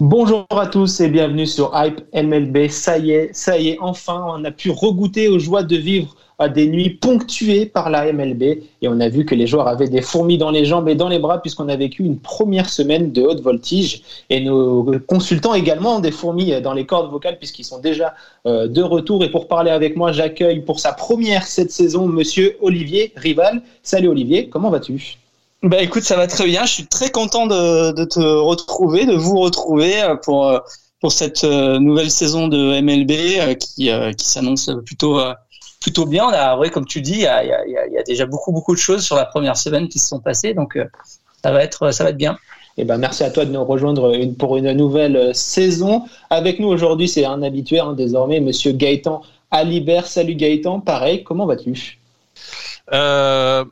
Bonjour à tous et bienvenue sur Hype MLB. Ça y est, ça y est, enfin, on a pu regoûter aux joies de vivre à des nuits ponctuées par la MLB et on a vu que les joueurs avaient des fourmis dans les jambes et dans les bras puisqu'on a vécu une première semaine de haute voltige et nos consultants également des fourmis dans les cordes vocales puisqu'ils sont déjà euh, de retour et pour parler avec moi, j'accueille pour sa première cette saison monsieur Olivier Rival. Salut Olivier, comment vas-tu? Bah écoute, ça va très bien. Je suis très content de, de te retrouver, de vous retrouver euh, pour euh, pour cette euh, nouvelle saison de MLB euh, qui euh, qui s'annonce plutôt euh, plutôt bien. On a, ouais, comme tu dis, il y a, il y, a, il y a déjà beaucoup beaucoup de choses sur la première semaine qui se sont passées, donc euh, ça va être ça va être bien. Eh ben, merci à toi de nous rejoindre une- pour une nouvelle saison. Avec nous aujourd'hui, c'est un habitué hein, désormais, Monsieur Gaëtan Alibert. Salut Gaëtan, pareil, comment vas-tu? Euh,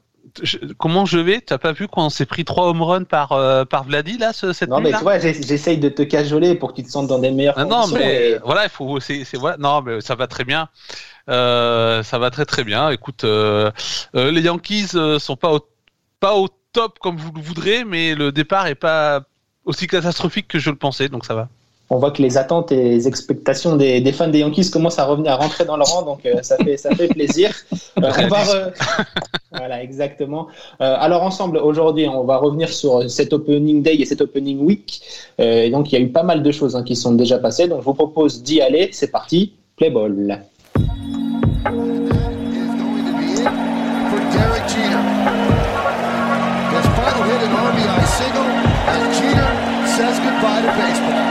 je- comment je vais? T'as pas vu qu'on s'est pris trois home runs par euh, par Vladi là ce- cette Non, mais nuit-là? tu vois, j'ai- j'essaye de te cajoler pour que tu te sentes dans des meilleures Ah non, conditions. mais et- voilà, il faut. C'est, c'est voilà. Non, mais ça va très bien. Euh, ça va très très bien. Écoute, euh, les Yankees sont pas au pas au top comme vous le voudrez, mais le départ est pas aussi catastrophique que je le pensais, donc ça va. On voit que les attentes et les expectations des, des fans des Yankees commencent à revenir, à rentrer dans le rang, donc euh, ça fait ça fait plaisir. Euh, on va re- voilà, exactement. Euh, alors ensemble, aujourd'hui, on va revenir sur cet opening day et cet opening week. Euh, et donc, il y a eu pas mal de choses hein, qui sont déjà passées. Donc, je vous propose d'y aller. C'est parti, play ball. is going to be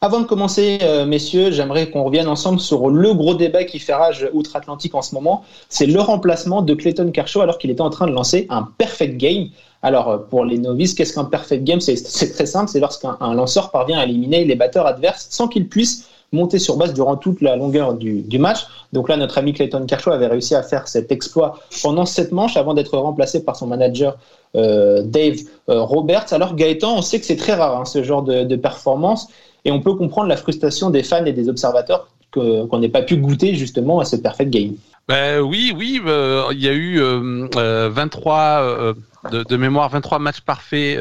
Avant de commencer, euh, messieurs, j'aimerais qu'on revienne ensemble sur le gros débat qui fait rage outre-Atlantique en ce moment. C'est le remplacement de Clayton Kershaw alors qu'il était en train de lancer un perfect game. Alors, euh, pour les novices, qu'est-ce qu'un perfect game? C'est très simple, c'est lorsqu'un un lanceur parvient à éliminer les batteurs adverses sans qu'il puisse monter sur base durant toute la longueur du, match. Donc là, notre ami Clayton Kershaw avait réussi à faire cet exploit pendant sept manches avant d'être remplacé par son manager euh, Dave Roberts. Alors Gaëtan, on sait que c'est très rare hein, ce genre de performance. Et on peut comprendre la frustration des fans et des observateurs qu'on n'ait pas pu goûter justement à ce perfect game. Ben oui, oui, euh, il y a eu euh, euh, 23 euh, de, mémoire, 23 matchs parfaits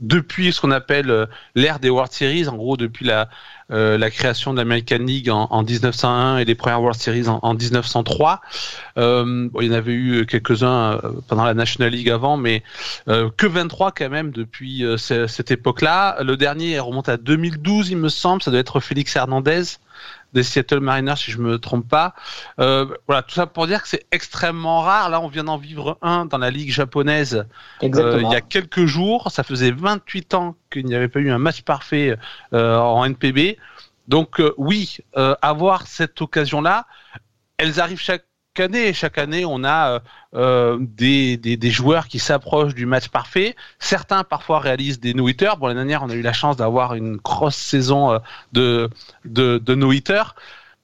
depuis ce qu'on appelle l'ère des World Series, en gros depuis la euh, la création de l'American League en, en 1901 et les premières World Series en, en 1903. Euh, il y en avait eu quelques-uns euh, pendant la National League avant, mais euh, que 23 quand même depuis ce- cette époque-là. Le dernier remonte à 2012, il me semble. Ça doit être Félix Hernandez des Seattle Mariners, si je me trompe pas. Euh, voilà, tout ça pour dire que c'est extrêmement rare. Là, on vient d'en vivre un dans la ligue japonaise euh, il y a quelques jours. Ça faisait 28 ans qu'il n'y avait pas eu un match parfait euh, en NPB. Donc euh, oui, euh, avoir cette occasion-là, elles arrivent chaque Chaque année, on a euh, euh, des, joueurs qui s'approchent du match parfait. Certains parfois réalisent des no-hitters. Bon, l'année dernière, on a eu la chance d'avoir une grosse saison euh, de no-hitters.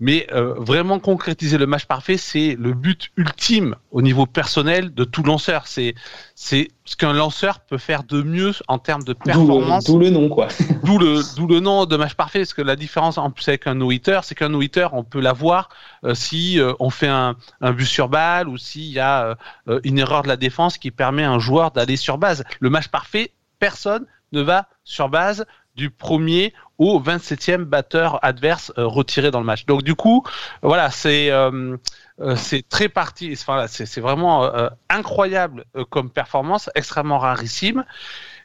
Mais euh, vraiment concrétiser le match parfait, c'est le but ultime au niveau personnel de tout lanceur. C'est c'est ce qu'un lanceur peut faire de mieux en termes de D'où performance. d'où le nom, quoi. D'où le, d'où le nom de match parfait, parce que la différence en plus avec un no-hitter, c'est qu'un no-hitter, on peut l'avoir euh, si euh, on fait un, un but sur balle ou s'il y a euh, euh, une erreur de la défense qui permet à un joueur d'aller sur base. Le match parfait, personne ne va sur base du premier au 27e batteur adverse euh, retiré dans le match. Donc du coup, voilà, c'est euh, euh, très parti, enfin, c'est vraiment incroyable comme performance, extrêmement rarissime.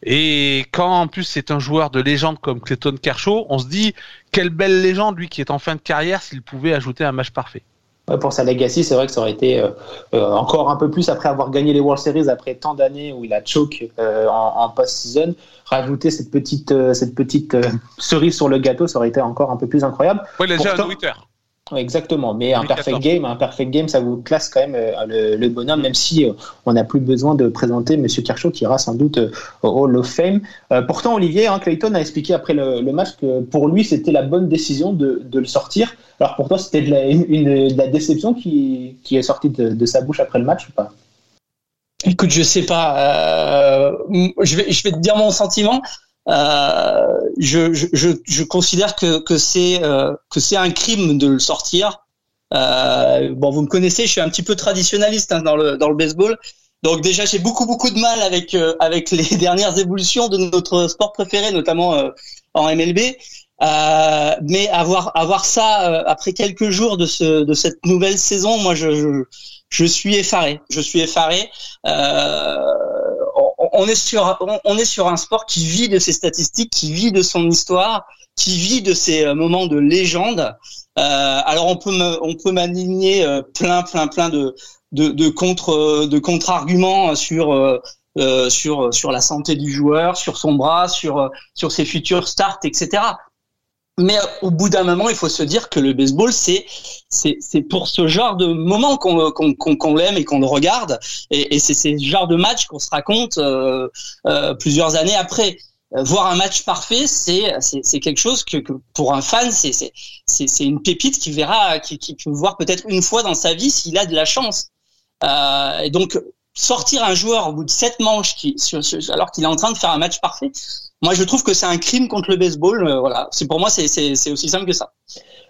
Et quand en plus c'est un joueur de légende comme Clayton Kershaw, on se dit quelle belle légende lui qui est en fin de carrière s'il pouvait ajouter un match parfait. Ouais, pour sa legacy, c'est vrai que ça aurait été euh, euh, encore un peu plus après avoir gagné les World Series après tant d'années où il a choke euh, en, en post-season. Rajouter cette petite, euh, cette petite euh, cerise sur le gâteau, ça aurait été encore un peu plus incroyable. Ouais, il a déjà un Pourtant- Exactement, mais un perfect game, un perfect game, ça vous classe quand même euh, le, bonhomme, même si euh, on n'a plus besoin de présenter Monsieur Kershaw qui ira sans doute euh, au Hall of Fame. pourtant, Olivier hein, Clayton a expliqué après le, match que pour lui c'était la bonne décision de, le sortir. Alors pour toi, c'était de, la, déception qui, est sortie de, sa bouche après le match ou pas? Écoute, je sais pas. je vais, je vais te dire mon sentiment. Euh, je, je, je, considère que, que c'est euh, que c'est un crime de le sortir. Euh, bon, vous me connaissez, je suis un petit peu traditionnaliste hein, dans le dans le baseball. Donc déjà, j'ai beaucoup beaucoup de mal avec euh, avec les dernières évolutions de notre sport préféré, notamment en MLB. Euh, mais avoir avoir ça après quelques jours de ce de cette nouvelle saison, moi je je, je suis effaré. Je suis effaré. Euh, on est sur on est sur un sport qui vit de ses statistiques, qui vit de son histoire, qui vit de ses euh, moments de légende. Euh, alors on peut on peut m'aligner euh, plein plein plein de de, de contre de contre arguments sur sur sur la santé du joueur, sur son bras, sur sur ses futurs starts, etc. Mais au bout d'un moment, il faut se dire que le baseball, c'est c'est pour ce genre de moment qu'on qu'on l'aime et qu'on le regarde, et, et c'est ce genre de match qu'on se raconte euh, euh, plusieurs années après. Euh, voir un match parfait, c'est c'est quelque chose que, que, pour un fan, c'est c'est une pépite qui verra, qui, peut voir peut-être une fois dans sa vie s'il a de la chance. Euh, et donc sortir un joueur au bout de sept manches, alors qu'il est en train de faire un match parfait, moi, je trouve que c'est un crime contre le baseball. Euh, voilà, c'est pour moi, c'est aussi simple que ça.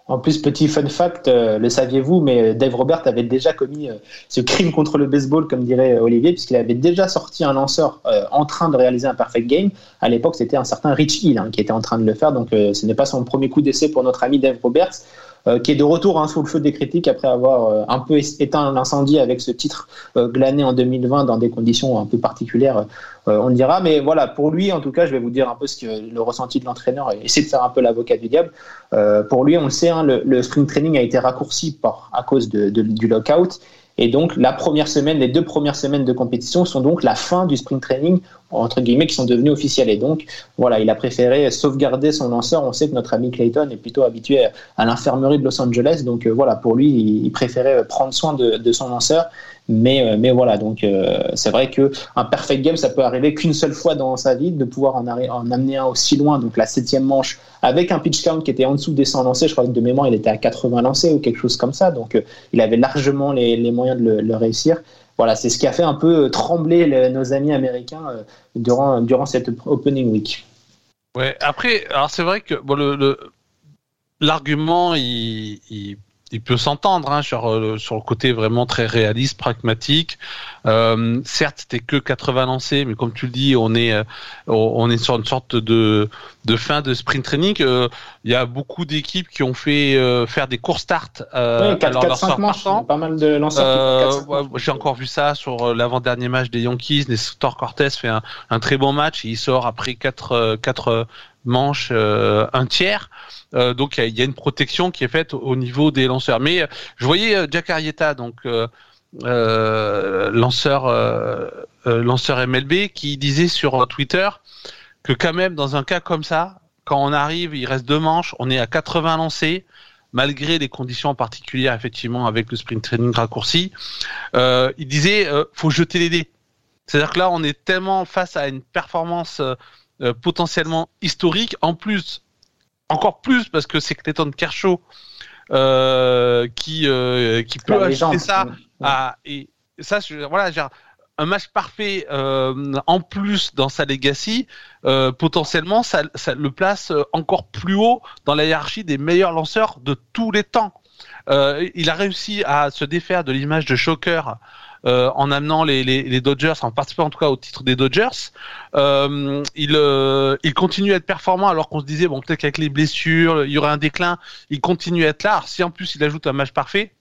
En plus, petit fun fact, euh, le saviez-vous, mais Dave Robert avait déjà commis euh, ce crime contre le baseball, comme dirait Olivier, puisqu'il avait déjà sorti un lanceur en train de réaliser un perfect game. À l'époque, c'était un certain Rich Hill hein, qui était en train de le faire, donc ce n'est pas son premier coup d'essai pour notre ami Dave Roberts. Euh, qui est de retour hein, sous le feu des critiques après avoir euh, un peu éteint l'incendie avec ce titre euh, glané en 2020 dans des conditions un peu particulières, on dira. Mais voilà, pour lui, en tout cas, je vais vous dire un peu ce que le ressenti de l'entraîneur et essayer de faire un peu l'avocat du diable. pour lui, on le sait, hein, le, le, spring training a été raccourci par, à cause de, du lockout. Et donc, la première semaine, les deux premières semaines de compétition sont donc la fin du spring training, entre guillemets, qui sont devenus officiels. Et donc, voilà, il a préféré sauvegarder son lanceur. On sait que notre ami Clayton est plutôt habitué à l'infirmerie de Los Angeles. Donc, euh, voilà, pour lui, il préférait prendre soin de son lanceur. Mais, euh, mais voilà, donc euh, c'est vrai que un perfect game, ça peut arriver qu'une seule fois dans sa vie, de pouvoir en, en, amener un aussi loin, donc la septième manche, avec un pitch count qui était en dessous des 100 lancés. Je crois que de mémoire, il était à 80 lancés ou quelque chose comme ça. Donc euh, il avait largement les, moyens de le, réussir. Voilà, c'est ce qui a fait un peu trembler nos amis américains durant, durant cette opening week. Ouais, après, alors c'est vrai que bon, l'argument, il il peut s'entendre hein, sur, euh, sur le côté vraiment très réaliste, pragmatique. Euh, certes, c'était que 80 lancés, mais comme tu le dis, on est, euh, on est sur une sorte de, de fin de sprint training. Euh, il y a beaucoup d'équipes qui ont fait faire des courts starts euh, oui, 4-5 manches, Pas mal de lanceurs. J'ai encore vu ça sur l'avant-dernier match des Yankees. Nestor Cortez fait un, un, très bon match. Et il sort après 4, 4 manche euh, un tiers. Euh, donc il y, a une protection qui est faite au niveau des lanceurs. Mais je voyais euh, Jack Arrieta, donc lanceur, lanceur MLB, qui disait sur Twitter que quand même dans un cas comme ça, quand on arrive, il reste deux manches, on est à 80 lancés, malgré des conditions particulières effectivement avec le sprint training raccourci. Euh, il disait euh, faut jeter les dés. C'est-à-dire que là, on est tellement face à une performance potentiellement historique. En plus, encore plus parce que c'est Clayton Kershaw euh, qui euh, qui peut ajouter ça à, et ça voilà genre, un match parfait euh, en plus dans sa legacy euh, potentiellement ça, ça, le place encore plus haut dans la hiérarchie des meilleurs lanceurs de tous les temps euh, il a réussi à se défaire de l'image de Shocker euh, en amenant les, Dodgers, en participant en tout cas au titre des Dodgers. Euh, il, continue à être performant alors qu'on se disait bon peut-être qu'avec les blessures il y aurait un déclin. Il continue à être là. Si en plus il ajoute un match parfait,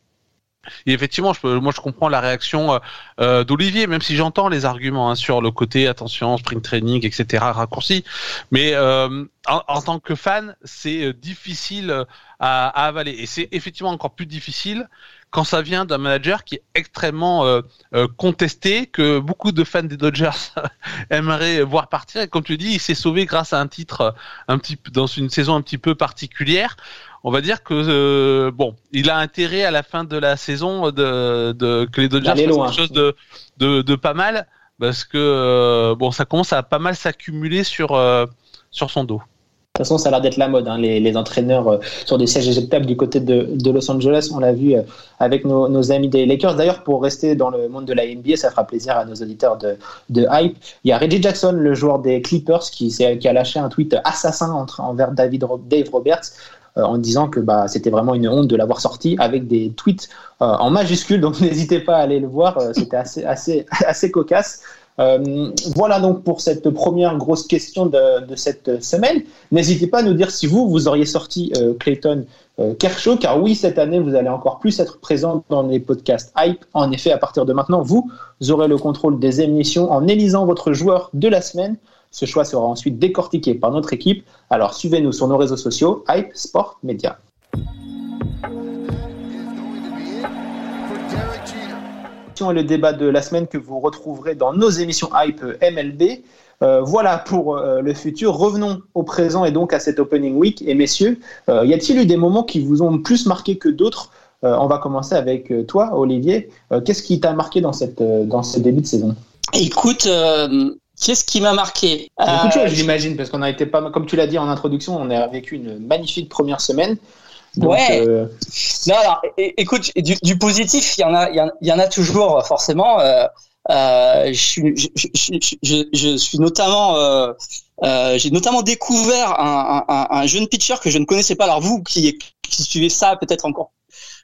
et effectivement, je peux, moi je comprends la réaction euh, euh d'Olivier, même si j'entends les arguments hein, sur le côté attention, sprint training, etc. raccourci. Mais euh, en, en, tant que fan, c'est difficile à, à, avaler. Et c'est effectivement encore plus difficile quand ça vient d'un manager qui est extrêmement euh, euh, contesté, que beaucoup de fans des Dodgers aimeraient voir partir. Et comme tu dis, il s'est sauvé grâce à un titre un petit dans une saison un petit peu particulière. On va dire que euh, bon, il a intérêt à la fin de la saison de, de que les Dodgers fassent quelque chose de, de, de pas mal parce que euh, bon, ça commence à pas mal s'accumuler sur euh, sur son dos. De toute façon, ça a l'air d'être la mode. hein, les, les entraîneurs euh, sur des sièges éjectables du côté de, de Los Angeles, on l'a vu euh, avec nos, nos amis des Lakers. D'ailleurs, pour rester dans le monde de la NBA, ça fera plaisir à nos auditeurs de, de Hype. Il y a Reggie Jackson, le joueur des Clippers, qui, qui a lâché un tweet assassin entre, envers David, Dave Roberts en disant que bah, c'était vraiment une honte de l'avoir sorti avec des tweets euh, en majuscules. Donc n'hésitez pas à aller le voir. euh, c'était assez, cocasse. Euh, voilà donc pour cette première grosse question de, cette semaine. N'hésitez pas à nous dire si vous, vous auriez sorti euh, Clayton euh, Kershaw, car oui, cette année, vous allez encore plus être présent dans les podcasts Hype. En effet, à partir de maintenant, vous aurez le contrôle des émissions en élisant votre joueur de la semaine. Ce choix sera ensuite décortiqué par notre équipe. Alors suivez-nous sur nos réseaux sociaux, Hype Sport Media. et le débat de la semaine que vous retrouverez dans nos émissions Hype MLB. Euh, voilà pour euh, le futur. Revenons au présent et donc à cette Opening Week. Et messieurs, euh, y a-t-il eu des moments qui vous ont plus marqué que d'autres? On va commencer avec toi, Olivier. Qu'est-ce qui t'a marqué dans, cette, dans ce début de saison? Écoute, qu'est-ce qui m'a marqué Beaucoup de Euh, choses, j'imagine, parce qu'on a été pas comme tu l'as dit en introduction, on a vécu une magnifique première semaine. Donc, Ouais. euh, Non, alors, écoute, du, du positif, il y en a, il y en- a toujours forcément. Euh, euh, je, suis- je, je, je, suis notamment, euh, euh, j'ai notamment découvert un, un, un jeune pitcher que je ne connaissais pas. Alors vous, qui, qui suivez ça peut-être encore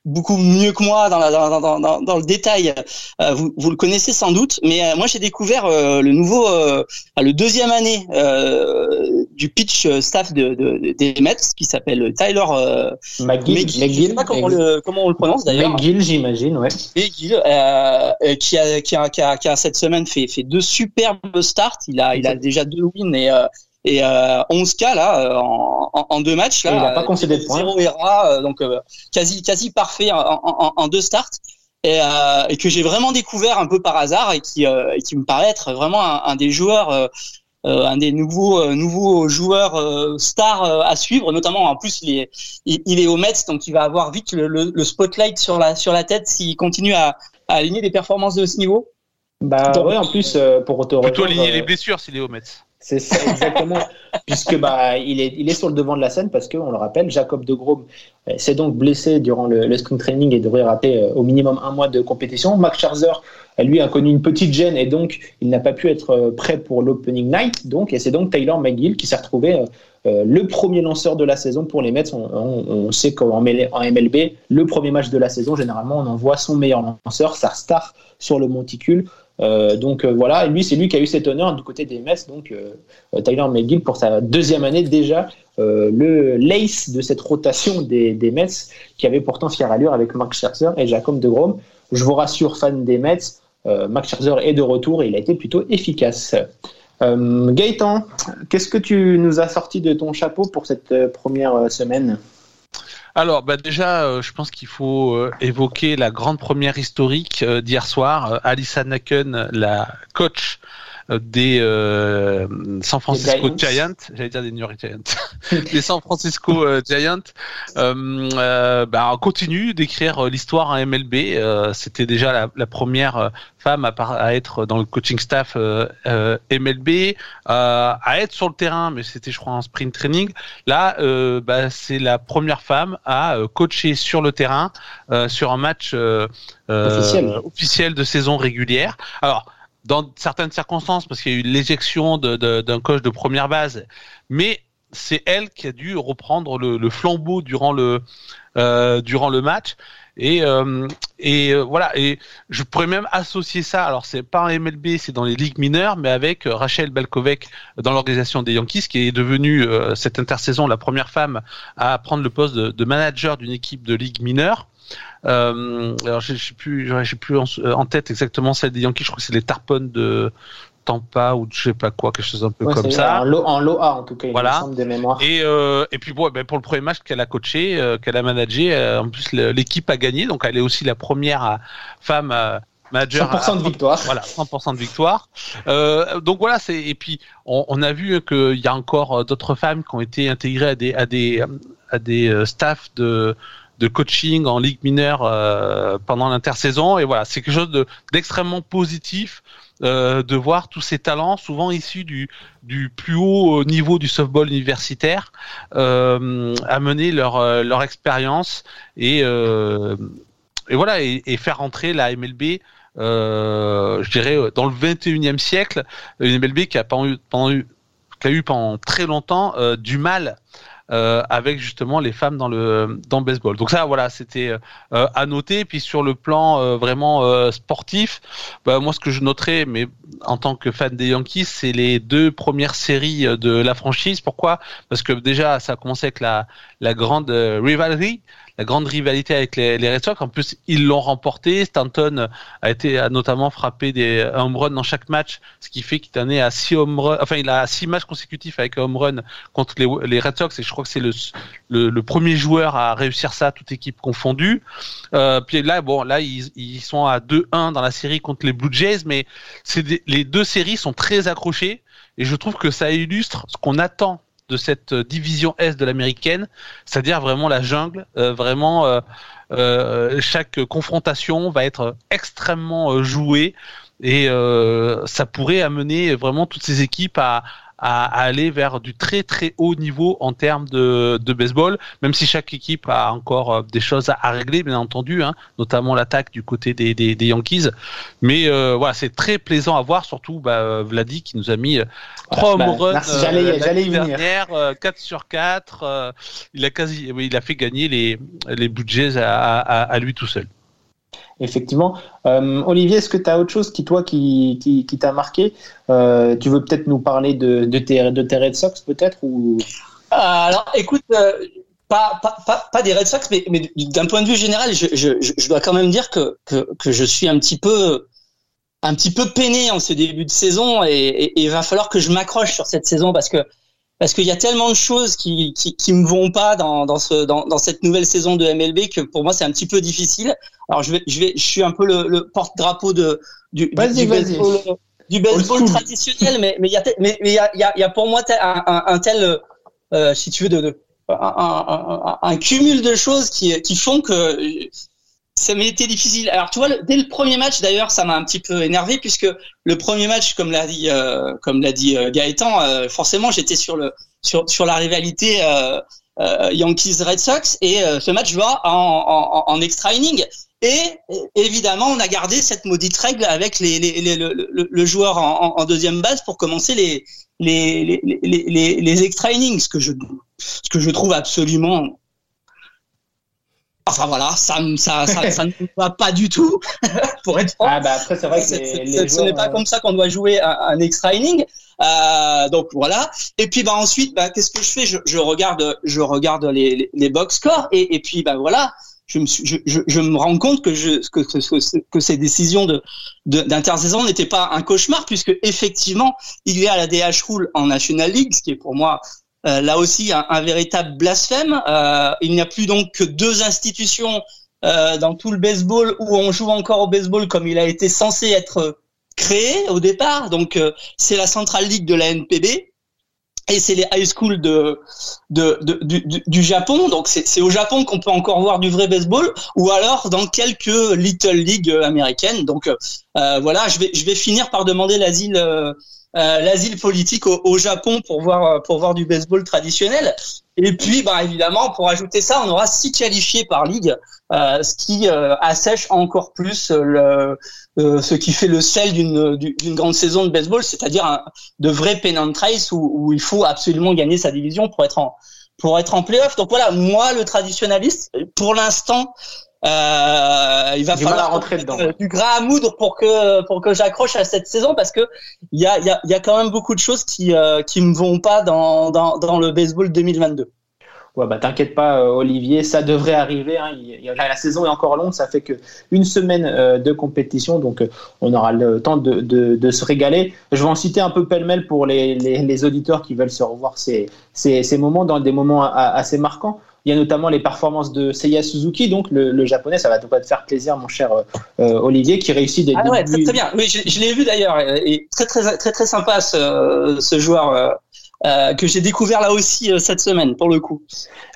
beaucoup mieux que moi dans, la, dans, dans, dans, dans le détail, euh, vous, vous le connaissez sans doute. Mais euh, moi, j'ai découvert euh, le nouveau, euh, le deuxième année euh, du pitch staff de, de- des Mets, qui s'appelle Tyler. Euh, McGill, McGill, je sais McGill, pas comment, le, comment on le prononce d'ailleurs. McGill, j'imagine, ouais. McGill, euh, euh, qui, a, qui, a, qui, a, qui a cette semaine fait, fait deux superbes starts. Il a, il a déjà deux wins et, euh, et euh, 11 K là euh, en, en, en deux matchs. Là, Et il a pas Euh, concédé de points. Zéro ERA, euh, donc euh, quasi, quasi parfait en, en, en- en deux starts. Et, euh, et que j'ai vraiment découvert un peu par hasard et qui, euh, et qui me paraît être vraiment un, un des joueurs, euh, euh, un des nouveaux, euh, nouveaux joueurs euh, stars euh, à suivre. Notamment, en plus, il est, il, il est au Mets, donc il va avoir vite le, le, le spotlight sur la, sur la tête s'il continue à, à aligner des performances de ce niveau. Bah Donc- ouais, en plus, euh, pour te Plutôt rejoindre, aligner euh, les blessures s'il est au Mets. C'est ça, exactement. Puisque bah, il, est, il est sur le devant de la scène parce que, on le rappelle, Jacob de Grom euh, s'est donc blessé durant le, le spring training et devrait rater euh, au minimum un mois de compétition. Max Scherzer, lui, a connu une petite gêne et donc il n'a pas pu être euh, prêt pour l'opening night. Donc, et c'est donc Taylor McGill qui s'est retrouvé euh, le premier lanceur de la saison pour les Mets. On, on- on sait qu'en ML- en MLB, le premier match de la saison, généralement, on envoie son meilleur lanceur, sa star sur le monticule. Euh, donc euh, voilà, et lui, c'est lui qui a eu cet honneur du côté des Mets. Donc euh, Tyler McGill, pour sa deuxième année déjà, le l'ace de cette rotation des, des Mets, qui avait pourtant fière allure avec Mark Scherzer et Jacob de Grom. Je vous rassure, fan des Mets, Max Scherzer est de retour et il a été plutôt efficace. Gaëtan, qu'est-ce que tu nous as sorti de ton chapeau pour cette première semaine? Alors, bah déjà, euh, je pense qu'il faut euh, évoquer la grande première historique euh, d'hier soir. Alissa Naken, la coach des euh, San Francisco Giants. Giants, j'allais dire des New York Giants, des San Francisco euh, Giants, euh, euh, bah, on continue d'écrire euh, l'histoire en MLB. Euh, C'était déjà la, la première euh, femme à, à être dans le coaching staff euh, euh, MLB, euh, à être sur le terrain, mais c'était je crois en sprint training. Là, euh, bah, c'est la première femme à euh, coacher sur le terrain euh, sur un match euh, euh, Officiel. officiel de saison régulière. Alors, dans certaines circonstances, parce qu'il y a eu l'éjection d'un coach de première base, mais c'est elle qui a dû reprendre le, flambeau durant le euh, durant le match. Et, euh, et euh, voilà, et je pourrais même associer ça. Alors c'est pas en MLB, c'est dans les ligues mineures, mais avec Rachel Balkovec dans l'organisation des Yankees, qui est devenue euh, cette intersaison la première femme à prendre le poste de, de manager d'une équipe de ligue mineure. Euh, alors je sais plus, j'ai plus en, en tête exactement celle des Yankees. Je crois que c'est les Tarpons de Tampa ou je sais pas quoi, quelque chose un peu Ouais, comme ça. En, lo, en LOA, en tout cas, il Voilà. semble des mémoires. Et, euh, et puis bon, ben, pour le premier match qu'elle a coaché, euh, qu'elle a managé, euh, en plus l'équipe a gagné, donc elle est aussi la première euh, femme euh, manager. 100% à- de victoire. Voilà, 100% de victoire. Euh, donc voilà, c'est et puis on, on a vu qu'il y a encore euh, d'autres femmes qui ont été intégrées à des à des euh, à des euh, staffs de de coaching en ligue mineure euh, pendant l'intersaison. Et voilà, c'est quelque chose de d'extrêmement positif euh, de voir tous ces talents, souvent issus du plus haut niveau du softball universitaire, euh, amener leur euh, leur expérience et euh, et voilà et, faire rentrer la MLB euh, je dirais euh, dans le 21e siècle. Une MLB qui a pendant qui a eu pendant très longtemps euh, du mal euh, avec justement les femmes dans le dans le baseball. Donc ça voilà, c'était euh, à noter puis sur le plan euh, vraiment euh, sportif, bah, moi ce que je noterais mais en tant que fan des Yankees, c'est les deux premières séries euh, de la franchise. Pourquoi? Parce que déjà ça a commencé avec la la grande euh, rivalry la grande rivalité avec les, les Red Sox. En plus, ils l'ont remporté. Stanton a été a notamment frappé des home run dans chaque match, ce qui fait qu'il en est à six home run. Enfin, il a six matchs consécutifs avec home run contre les, Red Sox. Et je crois que c'est le, le, le premier joueur à réussir ça, toute équipe confondue. Euh, puis là, bon, là, ils, ils sont à 2-1 dans la série contre les Blue Jays, mais les deux séries sont très accrochées. Et je trouve que ça illustre ce qu'on attend de cette euh, division Est de l'américaine, c'est-à-dire vraiment la jungle, euh, vraiment euh, chaque confrontation va être extrêmement jouée et ça pourrait amener vraiment toutes ces équipes à, à, à aller vers du très très haut niveau en termes de, de baseball, même si chaque équipe a encore euh, des choses à, à régler, bien entendu, hein, notamment l'attaque du côté des, des, des Yankees. Mais euh, voilà, c'est très plaisant à voir, surtout bah, euh, Vladi qui nous a mis euh, trois bah, home runs y- l'année dernière, euh, 4 sur 4. euh, il a quasi, oui, il a fait gagner les, les budgets à, à, à lui tout seul. Effectivement. Euh, Olivier, est-ce que tu as autre chose qui, toi, qui, qui, t'a marqué? Euh, Tu veux peut-être nous parler de, de, tes, de tes Red Sox, peut-être. Euh, alors, écoute, pas, pas, pas, pas des Red Sox, mais, mais d'un point de vue général, je, je, je dois quand même dire que, que, que je suis un petit peu un petit peu peiné en ce début de saison et il va falloir que je m'accroche sur cette saison parce que parce qu'il y a tellement de choses qui qui, qui me vont pas dans dans ce dans, dans cette nouvelle saison de MLB que pour moi c'est un petit peu difficile. Alors je vais je vais je suis un peu le, le porte-drapeau de du, du- baseball du baseball traditionnel mais mais il y a mais il y a, il y a y a pour moi un, un, un tel euh, si tu veux de, de un, un, un, un cumul de choses qui qui font que ça m'a été difficile. Alors tu vois, le- dès le premier match d'ailleurs, ça m'a un petit peu énervé puisque le premier match, comme l'a dit, euh, comme l'a dit euh, Gaëtan, euh, forcément j'étais sur le sur sur la rivalité euh, euh, Yankees Red Sox et ce match va en, en, en extra inning. Et évidemment, on a gardé cette maudite règle avec les, les, les- le, le- le joueur en, en- deuxième base pour commencer les les, les, les, les, les extra innings, ce que je ce que je trouve absolument Enfin voilà, ça ça ça, ça ne me va pas du tout pour être franc. Ah, bah après, c'est vrai que les, les ce n'est pas euh, comme ça qu'on doit jouer un, un extra inning. Euh, donc voilà. Et puis bah ensuite, bah qu'est-ce que je fais? Je, je regarde, je regarde les, les, les box scores et, et puis bah voilà, je me suis, je, je, je me rends compte que je que que, que, que ces décisions de de- d'intersaison n'étaient pas un cauchemar puisque effectivement il y a la DH rule en National League, ce qui est pour moi euh, là aussi un, un véritable blasphème. Euh, il n'y a plus donc que deux institutions euh, dans tout le baseball où on joue encore au baseball comme il a été censé être créé au départ. Donc euh, c'est la Central League de la NPB et c'est les high schools de, de, de- du, du- Japon. Donc c'est au Japon qu'on peut encore voir du vrai baseball ou alors dans quelques little leagues euh, américaines. Donc euh, euh, voilà, je vais je vais finir par demander l'asile. Euh, l'asile politique au, au Japon pour voir euh, pour voir du baseball traditionnel et puis bah évidemment pour ajouter ça on aura six qualifiés par ligue euh, ce qui euh, assèche encore plus euh, le, euh, ce qui fait le sel d'une d'une grande saison de baseball, c'est-à-dire de vrais pen and trace où, où il faut absolument gagner sa division pour être en pour être en playoff. Donc voilà, moi le traditionnaliste, pour l'instant, euh, il va Du falloir rentrer dedans. du gras à moudre pour que pour que j'accroche à cette saison parce que il y a il y a, y a quand même beaucoup de choses qui euh, qui me vont pas dans dans dans le baseball 2022. Ouais, bah t'inquiète pas, euh, Olivier, ça devrait arriver. Hein. Il- il- la saison est encore longue, ça fait que une semaine euh, de compétition, donc euh, on aura le temps de, de- de se régaler. Je vais en citer un peu pêle-mêle pour les, les- les auditeurs qui veulent se revoir ces, ces, ces moments dans des moments a- a- assez marquants. Il y a notamment les performances de Seiya Suzuki, donc le, le japonais, ça va te te faire plaisir, mon cher euh, euh, Olivier, qui réussit des Ah ouais, très, débuts- très bien. Oui, je, je l'ai vu d'ailleurs. Et très, très, très, très sympa ce, ce joueur euh, que j'ai découvert là aussi euh, cette semaine, pour le coup.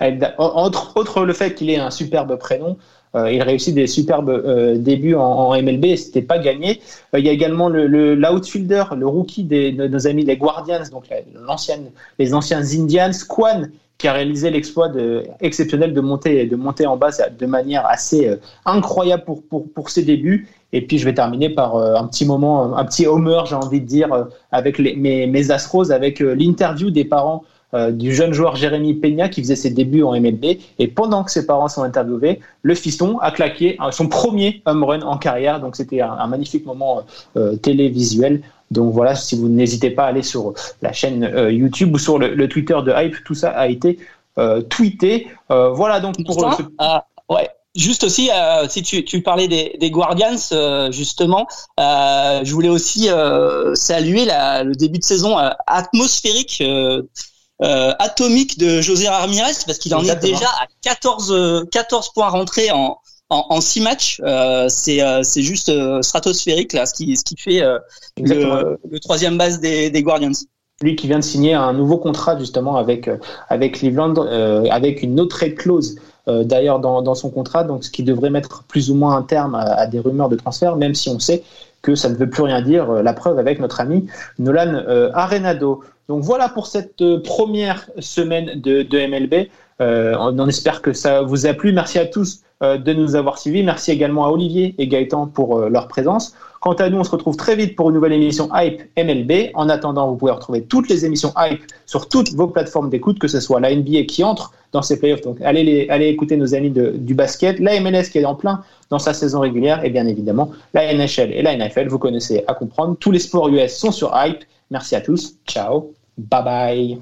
Avec da- Entre autres, le fait qu'il ait un superbe prénom, euh, il réussit des superbes débuts en, en MLB c'était pas gagné. Il y a également le, le l'outfielder, le rookie des, de nos amis les Guardians, donc l'ancienne, les anciens Indians, Quan, qui a réalisé l'exploit exceptionnel de monter, de monter en bas de manière assez euh, incroyable pour, pour, pour ses débuts. Et puis je vais terminer par euh, un petit moment, un petit homer, j'ai envie de dire, euh, avec les, mes, mes Astros, avec l'interview des parents euh, du jeune joueur Jérémy Peña qui faisait ses débuts en MLB. Et pendant que ses parents sont interviewés, le fiston a claqué son premier home run en carrière. Donc c'était un, un magnifique moment euh, télévisuel. Donc voilà, si vous n'hésitez pas à aller sur la chaîne euh, YouTube ou sur le, le Twitter de Hype, tout ça a été euh, tweeté. Euh, voilà donc pour ce- ah, ouais. Juste aussi, euh, si tu, tu parlais des, des Guardians, euh, justement, euh, je voulais aussi saluer la, le début de saison atmosphérique, atomique de José Ramirez, parce qu'il en est déjà à 14, euh, 14 points rentrés en, en, en 6 matchs. Euh, c'est euh, c'est juste euh, stratosphérique, là, ce qui, ce qui fait le, le troisième base des, des Guardians. lui qui vient de signer un nouveau contrat justement avec avec Cleveland avec une autre clause d'ailleurs dans, dans son contrat donc ce qui devrait mettre plus ou moins un terme à, à des rumeurs de transfert même si on sait que ça ne veut plus rien dire la preuve avec notre ami Nolan Arenado donc voilà pour cette première semaine de, de MLB Euh, on, espère que ça vous a plu merci à tous euh, de nous avoir suivis merci également à Olivier et Gaëtan pour euh, leur présence Quant à nous, on se retrouve très vite pour une nouvelle émission Hype MLB. En attendant, vous pouvez retrouver toutes les émissions Hype sur toutes vos plateformes d'écoute, que ce soit la NBA qui entre dans ces playoffs. Donc, allez, les, allez écouter nos amis de- du basket, la MLS qui est en plein dans sa saison régulière, et bien évidemment, la NHL et la NFL. Vous connaissez à comprendre. Tous les sports US sont sur Hype. Merci à tous. Ciao. Bye bye.